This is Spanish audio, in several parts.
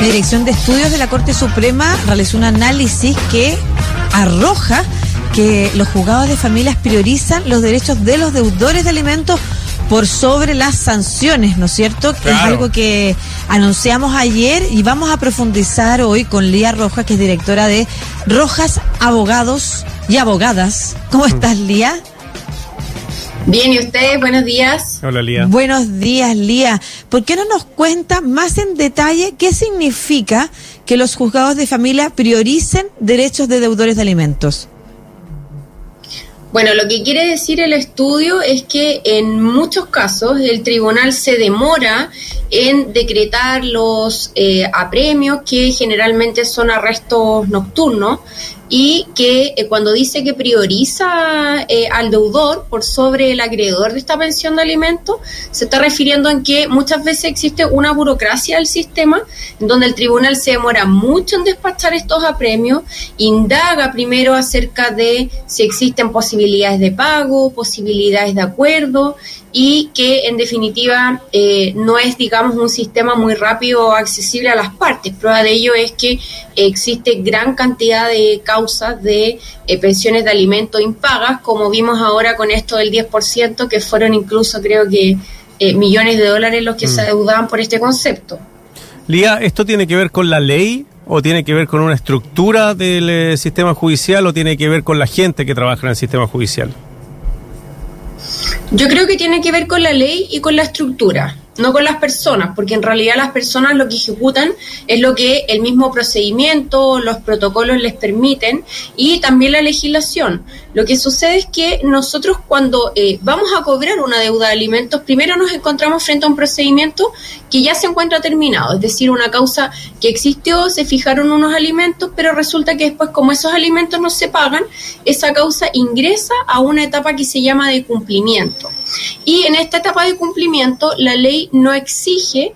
La Dirección de Estudios de la Corte Suprema realizó un análisis que arroja que los juzgados de familias priorizan los derechos de los deudores de alimentos por sobre las sanciones, ¿no es cierto? Es algo que anunciamos ayer y vamos a profundizar hoy con Lía Rojas, que es directora de Rojas Abogados y Abogadas. ¿Cómo mm. estás, Lía? Bien, ¿y ustedes? Buenos días. Hola, Lía. Buenos días, Lía. ¿Por qué no nos cuenta más en detalle qué significa que los juzgados de familia prioricen derechos de deudores de alimentos? Bueno, lo que quiere decir el estudio es que en muchos casos el tribunal se demora en decretar los eh, apremios que generalmente son arrestos nocturnos y que eh, cuando dice que prioriza eh, al deudor por sobre el acreedor de esta pensión de alimentos, se está refiriendo en que muchas veces existe una burocracia del sistema en donde el tribunal se demora mucho en despachar estos apremios, indaga primero acerca de si existen posibilidades de pago, posibilidades de acuerdo y que en definitiva eh, no es, digamos, un sistema muy rápido o accesible a las partes. Prueba de ello es que existe gran cantidad de causas de eh, pensiones de alimentos impagas, como vimos ahora con esto del 10%, que fueron incluso creo que eh, millones de dólares los que se mm. adeudaban por este concepto. Lía, ¿esto tiene que ver con la ley o tiene que ver con una estructura del sistema judicial o tiene que ver con la gente que trabaja en el sistema judicial? Yo creo que tiene que ver con la ley y con la estructura no con las personas, porque en realidad las personas lo que ejecutan es lo que el mismo procedimiento, los protocolos les permiten y también la legislación. Lo que sucede es que nosotros cuando eh, vamos a cobrar una deuda de alimentos, primero nos encontramos frente a un procedimiento que ya se encuentra terminado, es decir, una causa que existió, se fijaron unos alimentos, pero resulta que después como esos alimentos no se pagan, esa causa ingresa a una etapa que se llama de cumplimiento. Y en esta etapa de cumplimiento, la ley no exige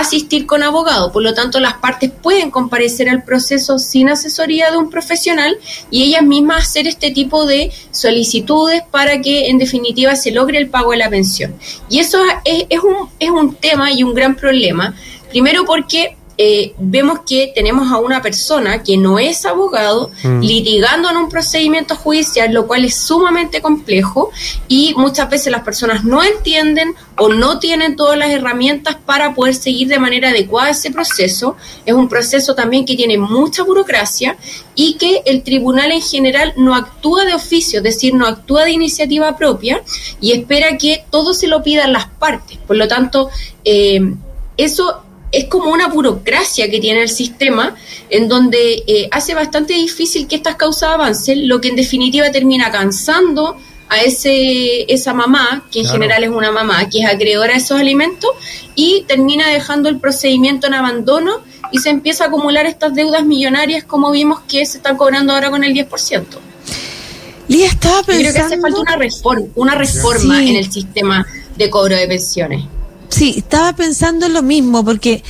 asistir con abogado, por lo tanto las partes pueden comparecer al proceso sin asesoría de un profesional y ellas mismas hacer este tipo de solicitudes para que en definitiva se logre el pago de la pensión. Y eso es, un, es un tema y un gran problema, primero porque eh, vemos que tenemos a una persona que no es abogado mm. litigando en un procedimiento judicial, lo cual es sumamente complejo y muchas veces las personas no entienden o no tienen todas las herramientas para poder seguir de manera adecuada ese proceso. Es un proceso también que tiene mucha burocracia y que el tribunal en general no actúa de oficio, es decir, no actúa de iniciativa propia y espera que todo se lo pidan las partes. Por lo tanto, eh, eso es como una burocracia que tiene el sistema en donde eh, hace bastante difícil que estas causas avancen, lo que en definitiva termina cansando a ese esa mamá, que en general es una mamá, que es acreedora de esos alimentos, y termina dejando el procedimiento en abandono y se empieza a acumular estas deudas millonarias como vimos que se están cobrando ahora con el 10%. Lía estaba pensando... creo que hace falta una reforma, una reforma en el sistema de cobro de pensiones. Sí, estaba pensando en lo mismo, porque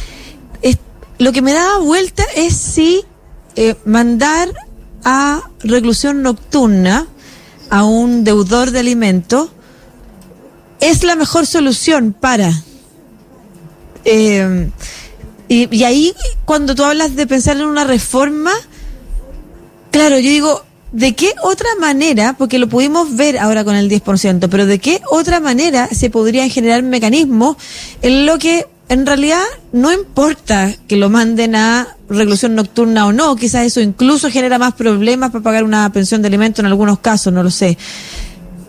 lo que me daba vuelta es si eh, mandar a reclusión nocturna a un deudor de alimentos es la mejor solución para... Eh, y, y, ahí, cuando tú hablas de pensar en una reforma, claro, yo digo, ¿De qué otra manera, porque lo pudimos ver ahora con el 10%, pero de qué otra manera se podrían generar mecanismos en lo que en realidad no importa que lo manden a reclusión nocturna o no, quizás eso incluso genera más problemas para pagar una pensión de alimentos en algunos casos, no lo sé.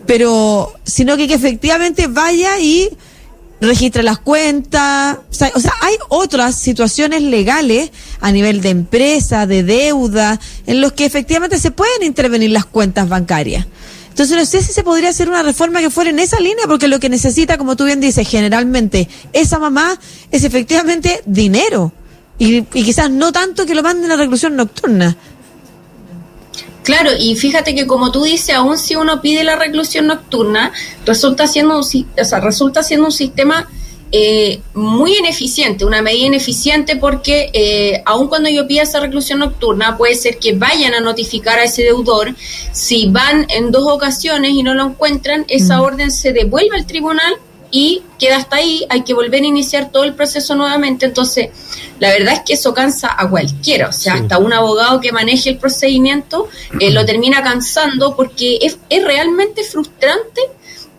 Pero, sino que, que efectivamente vaya y registra las cuentas. O sea, hay otras situaciones legales a nivel de empresa, de deuda, en los que efectivamente se pueden intervenir las cuentas bancarias. Entonces no sé si se podría hacer una reforma que fuera en esa línea, porque lo que necesita, como tú bien dices, generalmente esa mamá es efectivamente dinero. Y, y quizás no tanto que lo manden a reclusión nocturna. Claro, y fíjate que como tú dices, aún si uno pide la reclusión nocturna, resulta siendo un, o sea, resulta siendo un sistema eh, muy ineficiente, una medida ineficiente porque eh, aun cuando yo pida esa reclusión nocturna, puede ser que vayan a notificar a ese deudor. Si van en dos ocasiones y no lo encuentran, esa mm. orden se devuelve al tribunal y queda hasta ahí, hay que volver a iniciar todo el proceso nuevamente. Entonces, la verdad es que eso cansa a cualquiera, o sea, hasta un abogado que maneje el procedimiento eh, lo termina cansando porque es, es realmente frustrante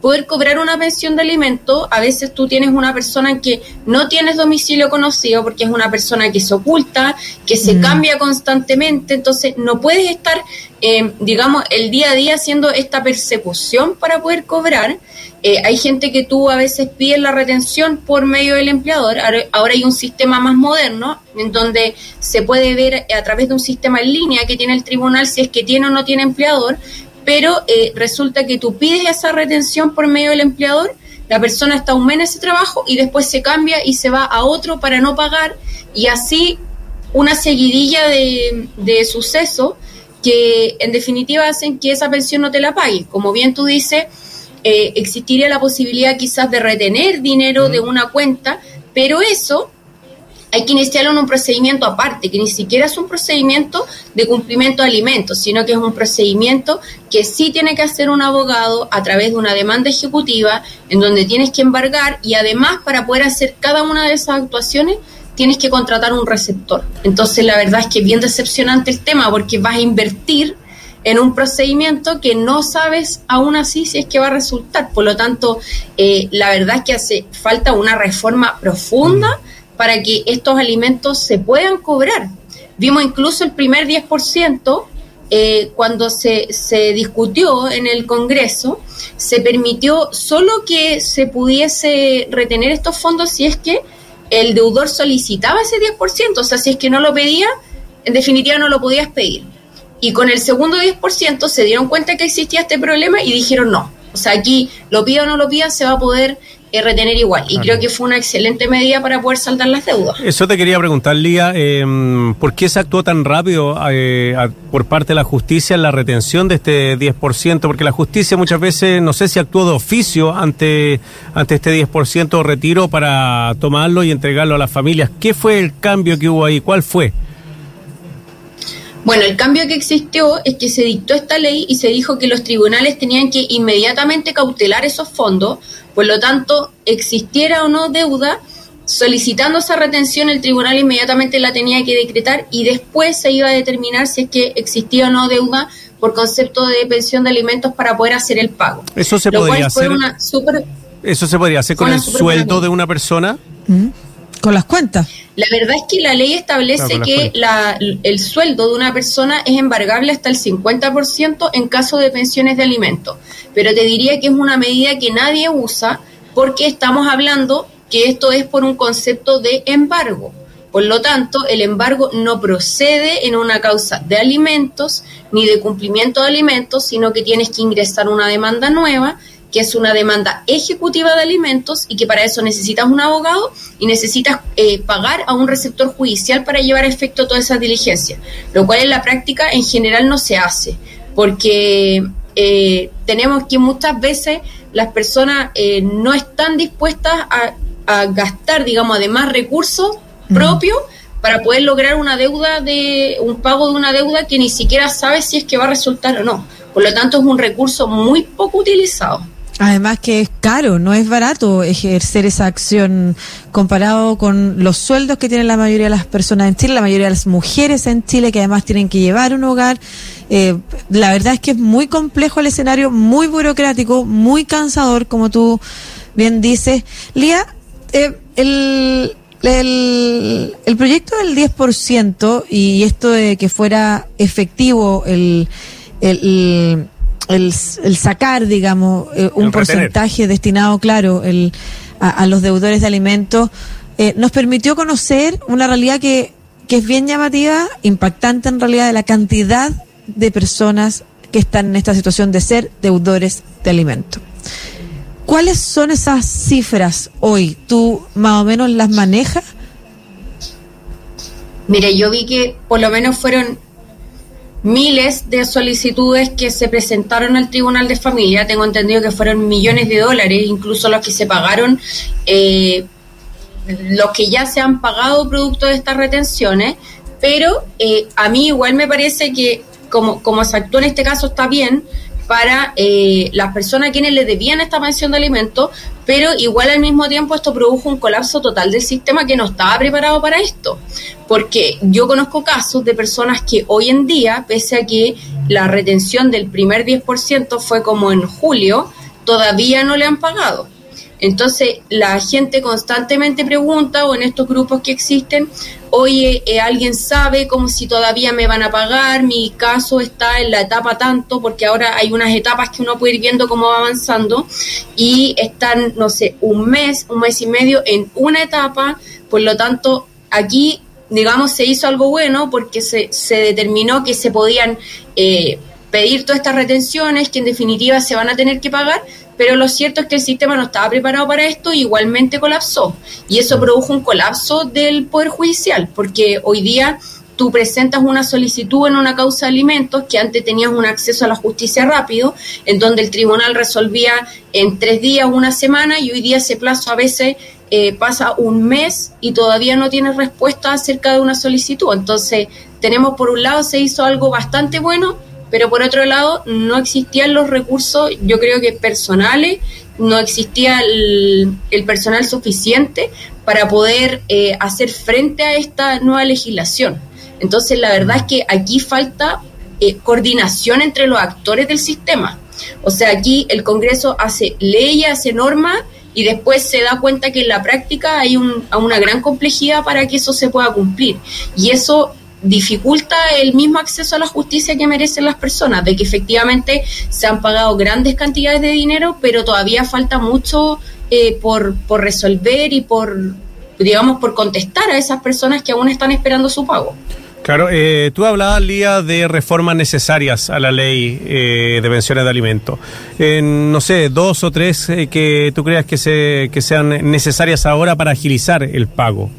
poder cobrar una pensión de alimento, a veces tú tienes una persona que no tienes domicilio conocido porque es una persona que se oculta, que se mm. cambia constantemente, entonces no puedes estar, eh, digamos, el día a día haciendo esta persecución para poder cobrar. Eh, hay gente que tú a veces pides la retención por medio del empleador. Ahora hay un sistema más moderno en donde se puede ver a través de un sistema en línea que tiene el tribunal si es que tiene o no tiene empleador, pero eh, resulta que tú pides esa retención por medio del empleador, la persona está un mes en ese trabajo y después se cambia y se va a otro para no pagar y así una seguidilla de, de sucesos que en definitiva hacen que esa pensión no te la pague. Como bien tú dices, eh, existiría la posibilidad quizás de retener dinero de una cuenta, pero eso hay que iniciarlo en un procedimiento aparte, que ni siquiera es un procedimiento de cumplimiento de alimentos, sino que es un procedimiento que sí tiene que hacer un abogado a través de una demanda ejecutiva en donde tienes que embargar y además para poder hacer cada una de esas actuaciones tienes que contratar un receptor. Entonces la verdad es que es bien decepcionante el tema porque vas a invertir en un procedimiento que no sabes aún así si es que va a resultar. Por lo tanto, eh, la verdad es que hace falta una reforma profunda para que estos alimentos se puedan cobrar. Vimos incluso el primer 10%, eh, cuando se, se discutió en el Congreso, se permitió solo que se pudiese retener estos fondos si es que el deudor solicitaba ese 10%, o sea, si es que no lo pedía, en definitiva no lo podías pedir. Y con el segundo 10% se dieron cuenta que existía este problema y dijeron no. O sea, aquí lo pida o no lo pida, se va a poder retener igual. Y creo que fue una excelente medida para poder saldar las deudas. Eso te quería preguntar, Lía, eh, ¿por qué se actuó tan rápido eh, por parte de la justicia en la retención de este 10%? Porque la justicia muchas veces, no sé si actuó de oficio ante, ante este 10% retiro para tomarlo y entregarlo a las familias. ¿Qué fue el cambio que hubo ahí? ¿Cuál fue? Bueno, el cambio que existió es que se dictó esta ley y se dijo que los tribunales tenían que inmediatamente cautelar esos fondos, por lo tanto, existiera o no deuda, solicitando esa retención, el tribunal inmediatamente la tenía que decretar y después se iba a determinar si es que existía o no deuda por concepto de pensión de alimentos para poder hacer el pago. Eso se podría hacer. Eso se podría hacer con el sueldo de una persona. ¿Mm? Con las cuentas. La verdad es que la ley establece que la, el sueldo de una persona es embargable hasta el 50% en caso de pensiones de alimentos. Pero te diría que es una medida que nadie usa porque estamos hablando que esto es por un concepto de embargo. Por lo tanto, el embargo no procede en una causa de alimentos ni de cumplimiento de alimentos, sino que tienes que ingresar una demanda nueva que es una demanda ejecutiva de alimentos y que para eso necesitas un abogado y necesitas eh, pagar a un receptor judicial para llevar a efecto toda esa diligencia, lo cual en la práctica en general no se hace, porque eh, tenemos que muchas veces las personas eh, no están dispuestas a, gastar, digamos, además recursos mm. propios para poder lograr una deuda de un pago de una deuda que ni siquiera sabe si es que va a resultar o no. Por lo tanto, es un recurso muy poco utilizado. Además que es caro, no es barato ejercer esa acción comparado con los sueldos que tienen la mayoría de las personas en Chile, la mayoría de las mujeres en Chile que además tienen que llevar un hogar. Eh, la verdad es que es muy complejo el escenario, muy burocrático, muy cansador, como tú bien dices. Lía, eh, el, el, el proyecto del 10% y esto de que fuera efectivo el, el el, sacar, digamos, eh, un porcentaje destinado, claro, el, a, los deudores de alimentos, eh, nos permitió conocer una realidad que, que es bien llamativa, impactante en realidad de la cantidad de personas que están en esta situación de ser deudores de alimentos. ¿Cuáles son esas cifras hoy? ¿Tú más o menos las manejas? Mire, yo vi que por lo menos fueron miles de solicitudes que se presentaron al Tribunal de Familia. Tengo entendido que fueron millones de dólares, incluso los que se pagaron, eh, los que ya se han pagado producto de estas retenciones. Pero eh, a mí igual me parece que como, como se actuó en este caso está bien, para eh, las personas a quienes le debían esta pensión de alimentos, pero igual al mismo tiempo esto produjo un colapso total del sistema que no estaba preparado para esto. Porque yo conozco casos de personas que hoy en día, pese a que la retención del primer 10% fue como en julio, todavía no le han pagado. Entonces, la gente constantemente pregunta, o en estos grupos que existen, oye, eh, ¿alguien sabe como si todavía me van a pagar? Mi caso está en la etapa tanto, porque ahora hay unas etapas que uno puede ir viendo cómo va avanzando, y están, no sé, un mes, un mes y medio en una etapa, por lo tanto, aquí, digamos, se hizo algo bueno porque se, se determinó que se podían... Eh, pedir todas estas retenciones que en definitiva se van a tener que pagar, pero lo cierto es que el sistema no estaba preparado para esto y igualmente colapsó. Y eso produjo un colapso del Poder Judicial, porque hoy día tú presentas una solicitud en una causa de alimentos que antes tenías un acceso a la justicia rápido, en donde el tribunal resolvía en tres días, una semana, y hoy día ese plazo a veces eh, pasa un mes y todavía no tienes respuesta acerca de una solicitud. Entonces, tenemos por un lado, se hizo algo bastante bueno, pero por otro lado no existían los recursos, yo creo que personales, no existía el, personal suficiente para poder eh, hacer frente a esta nueva legislación. Entonces la verdad es que aquí falta eh, coordinación entre los actores del sistema. O sea, aquí el Congreso hace leyes, hace normas y después se da cuenta que en la práctica hay un, una gran complejidad para que eso se pueda cumplir. Y eso dificulta el mismo acceso a la justicia que merecen las personas, de que efectivamente se han pagado grandes cantidades de dinero, pero todavía falta mucho eh, por, por resolver y por, digamos, por contestar a esas personas que aún están esperando su pago. Claro, eh, tú hablabas, Lía, de reformas necesarias a la ley eh, de pensiones de alimentos. no sé, dos o tres que tú creas que, se, que sean necesarias ahora para agilizar el pago.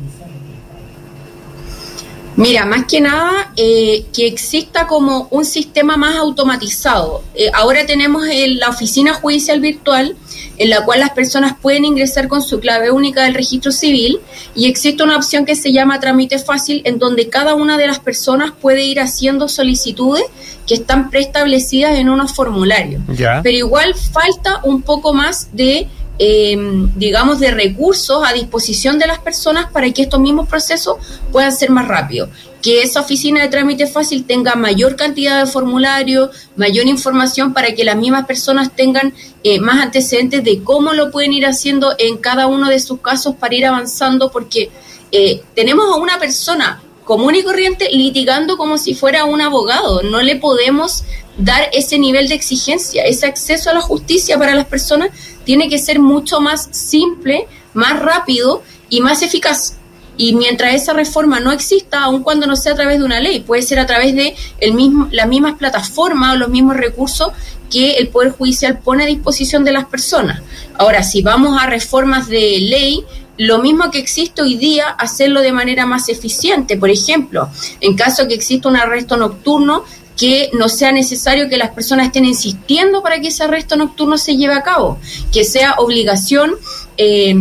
Mira, más que nada eh, que exista como un sistema más automatizado. Eh, ahora tenemos la oficina judicial virtual en la cual las personas pueden ingresar con su clave única del registro civil y existe una opción que se llama trámite fácil en donde cada una de las personas puede ir haciendo solicitudes que están preestablecidas en unos formularios. Pero igual falta un poco más de eh, digamos, de recursos a disposición de las personas para que estos mismos procesos puedan ser más rápidos. Que esa oficina de trámite fácil tenga mayor cantidad de formularios, mayor información para que las mismas personas tengan eh, más antecedentes de cómo lo pueden ir haciendo en cada uno de sus casos para ir avanzando, porque eh, tenemos a una persona común y corriente litigando como si fuera un abogado. No le podemos dar ese nivel de exigencia, ese acceso a la justicia para las personas tiene que ser mucho más simple, más rápido y más eficaz. Y mientras esa reforma no exista, aun cuando no sea a través de una ley, puede ser a través de el mismo, las mismas plataformas o los mismos recursos que el Poder Judicial pone a disposición de las personas. Ahora, si vamos a reformas de ley, lo mismo que existe hoy día, hacerlo de manera más eficiente. Por ejemplo, en caso que exista un arresto nocturno, que no sea necesario que las personas estén insistiendo para que ese arresto nocturno se lleve a cabo, que sea obligación eh,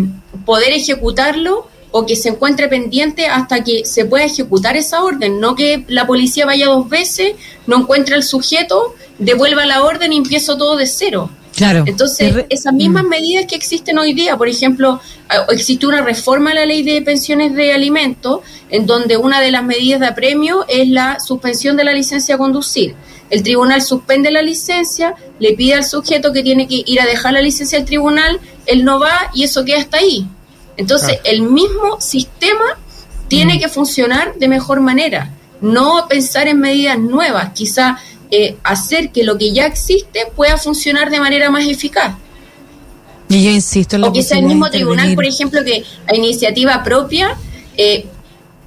poder ejecutarlo o que se encuentre pendiente hasta que se pueda ejecutar esa orden, no que la policía vaya dos veces, no encuentre al sujeto, devuelva la orden y empiezo todo de cero. Claro. Entonces, esas mismas mm. medidas que existen hoy día, por ejemplo, ah, existe una reforma a la ley de pensiones de alimentos, en donde una de las medidas de apremio es la suspensión de la licencia a conducir. El tribunal suspende la licencia, le pide al sujeto que tiene que ir a dejar la licencia al tribunal, él no va y eso queda hasta ahí. Entonces, el mismo sistema tiene mm. que funcionar de mejor manera, no pensar en medidas nuevas, quizá eh, hacer que lo que ya existe pueda funcionar de manera más eficaz. Y yo insisto en O que sea el mismo tribunal, por ejemplo, que a iniciativa propia eh,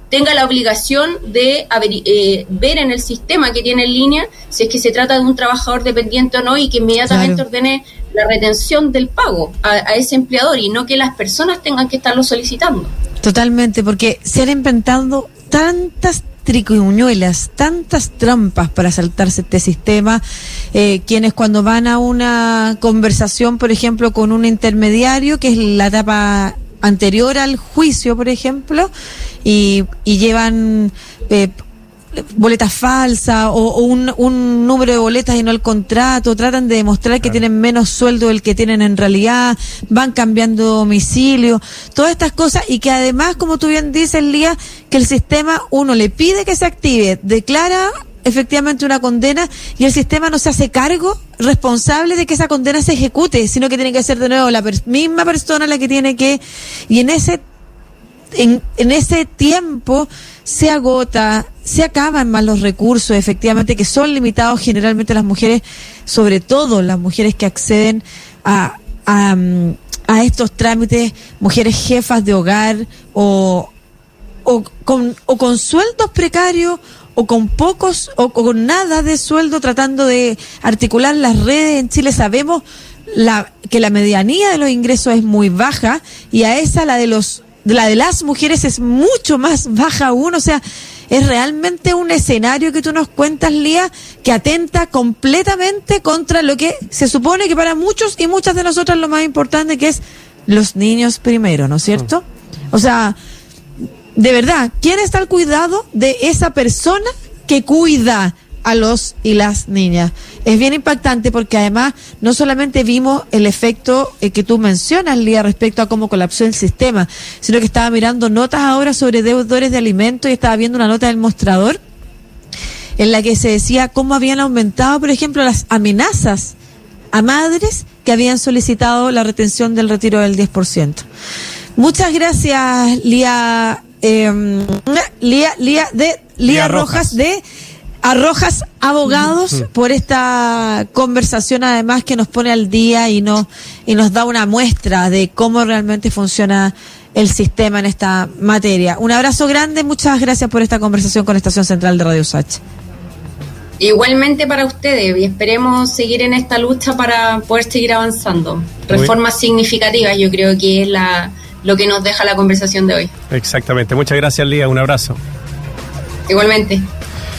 tenga la obligación de eh, ver en el sistema que tiene en línea si es que se trata de un trabajador dependiente o no y que inmediatamente ordene la retención del pago a, a, ese empleador y no que las personas tengan que estarlo solicitando. Totalmente, porque se han inventado tantas triquiñuelas, tantas trampas para saltarse este sistema, eh, quienes cuando van a una conversación, por ejemplo, con un intermediario, que es la etapa anterior al juicio, por ejemplo, y, y llevan... Eh, boletas falsas o, un, un, número de boletas y no el contrato, tratan de demostrar que tienen menos sueldo del que tienen en realidad, van cambiando domicilio, todas estas cosas y que además, como tú bien dices, Lía, que el sistema uno le pide que se active, declara efectivamente una condena y el sistema no se hace cargo responsable de que esa condena se ejecute, sino que tiene que ser de nuevo la misma persona la que tiene que y en ese en, en ese tiempo se agota, se acaban más los recursos, efectivamente, que son limitados generalmente las mujeres, sobre todo las mujeres que acceden a, a, estos trámites, mujeres jefas de hogar o, o, con, o con sueldos precarios o con pocos o con nada de sueldo tratando de articular las redes en Chile. Sabemos la, que la medianía de los ingresos es muy baja y a esa la de los la de las mujeres es mucho más baja aún, o sea, es realmente un escenario que tú nos cuentas, Lía, que atenta completamente contra lo que se supone que para muchos y muchas de nosotras lo más importante que es los niños primero, ¿no es cierto? O sea, de verdad, ¿quién está al cuidado de esa persona que cuida a los y las niñas. Es bien impactante porque además no solamente vimos el efecto eh, que tú mencionas, Lía, respecto a cómo colapsó el sistema, sino que estaba mirando notas ahora sobre deudores de alimentos y estaba viendo una nota del mostrador en la que se decía cómo habían aumentado, por ejemplo, las amenazas a madres que habían solicitado la retención del retiro del 10%. Muchas gracias, Lía, eh, Lía, Lía, de, Lía, Rojas de Arrojas Abogados por esta conversación además que nos pone al día y nos, y nos da una muestra de cómo realmente funciona el sistema en esta materia. Un abrazo grande, muchas gracias por esta conversación con Estación Central de Radio Sach. Igualmente para ustedes y esperemos seguir en esta lucha para poder seguir avanzando. Reformas significativas yo creo que es la, lo que nos deja la conversación de hoy. Exactamente, muchas gracias Lía, un abrazo. Igualmente.